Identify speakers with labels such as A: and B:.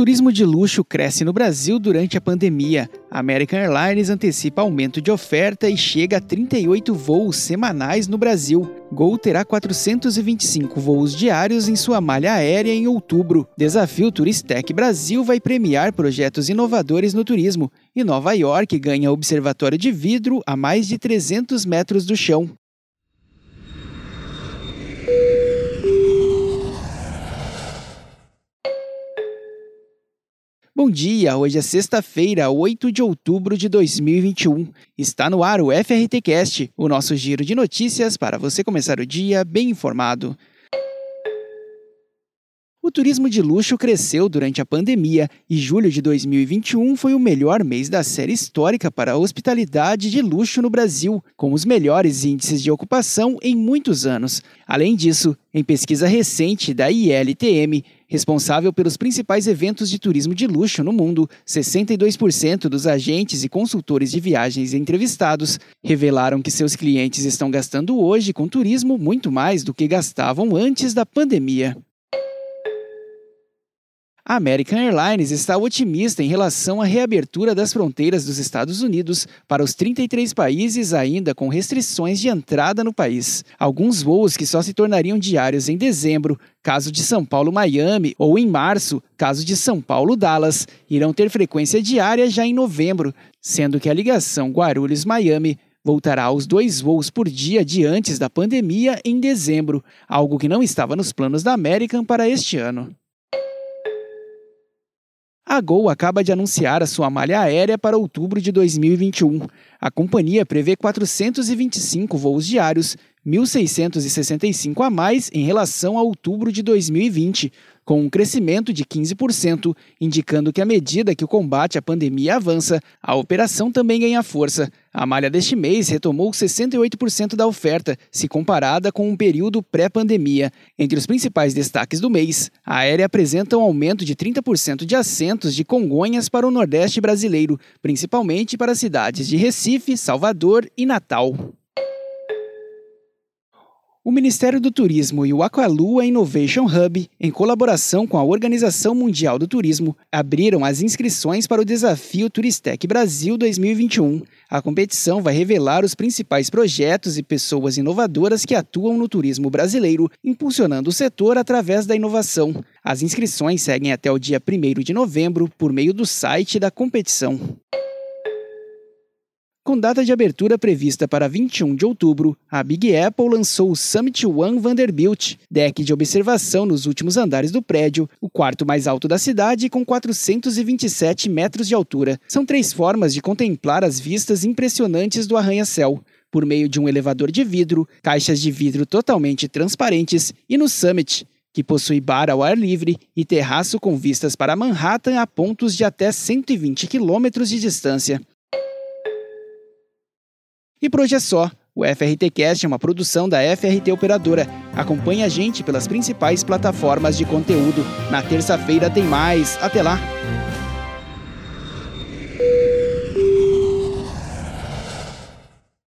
A: Turismo de luxo cresce no Brasil durante a pandemia. A American Airlines antecipa aumento de oferta e chega a 38 voos semanais no Brasil. Gol terá 425 voos diários em sua malha aérea em outubro. Desafio Turistec Brasil vai premiar projetos inovadores no turismo. E Nova York ganha observatório de vidro a mais de 300 metros do chão. Bom dia, hoje é sexta-feira, 8 de outubro de 2021. Está no ar o FRT Cast, o nosso giro de notícias para você começar o dia bem informado. O turismo de luxo cresceu durante a pandemia e julho de 2021 foi o melhor mês da série histórica para a hospitalidade de luxo no Brasil, com os melhores índices de ocupação em muitos anos. Além disso, em pesquisa recente da ILTM, responsável pelos principais eventos de turismo de luxo no mundo, 62% dos agentes e consultores de viagens entrevistados revelaram que seus clientes estão gastando hoje com turismo muito mais do que gastavam antes da pandemia. A American Airlines está otimista em relação à reabertura das fronteiras dos Estados Unidos para os 33 países ainda com restrições de entrada no país. Alguns voos que só se tornariam diários em dezembro, caso de São Paulo-Miami, ou em março, caso de São Paulo-Dallas, irão ter frequência diária já em novembro, sendo que a ligação Guarulhos-Miami voltará aos dois voos por dia de antes da pandemia em dezembro, algo que não estava nos planos da American para este ano. A Gol acaba de anunciar a sua malha aérea para outubro de 2021. A companhia prevê 425 voos diários, 1.665 a mais em relação a outubro de 2020, com um crescimento de 15%, indicando que à medida que o combate à pandemia avança, a operação também ganha força. A malha deste mês retomou 68% da oferta, se comparada com um período pré-pandemia. Entre os principais destaques do mês, a aérea apresenta um aumento de 30% de assentos de Congonhas para o Nordeste brasileiro, principalmente para as cidades de Recife, Salvador e Natal. O Ministério do Turismo e o Aqualua Innovation Hub, em colaboração com a Organização Mundial do Turismo, abriram as inscrições para o Desafio Turistec Brasil 2021. A competição vai revelar os principais projetos e pessoas inovadoras que atuam no turismo brasileiro, impulsionando o setor através da inovação. As inscrições seguem até o dia 1 de novembro por meio do site da competição. Com data de abertura prevista para 21 de outubro, a Big Apple lançou o Summit One Vanderbilt, deck de observação nos últimos andares do prédio, o quarto mais alto da cidade com 427 metros de altura. São três formas de contemplar as vistas impressionantes do arranha-céu por meio de um elevador de vidro, caixas de vidro totalmente transparentes e no Summit, que possui bar ao ar livre e terraço com vistas para Manhattan a pontos de até 120 quilômetros de distância. E por hoje é só. O FRT Cast é uma produção da FRT Operadora. Acompanhe a gente pelas principais plataformas de conteúdo. Na terça-feira tem mais. Até lá!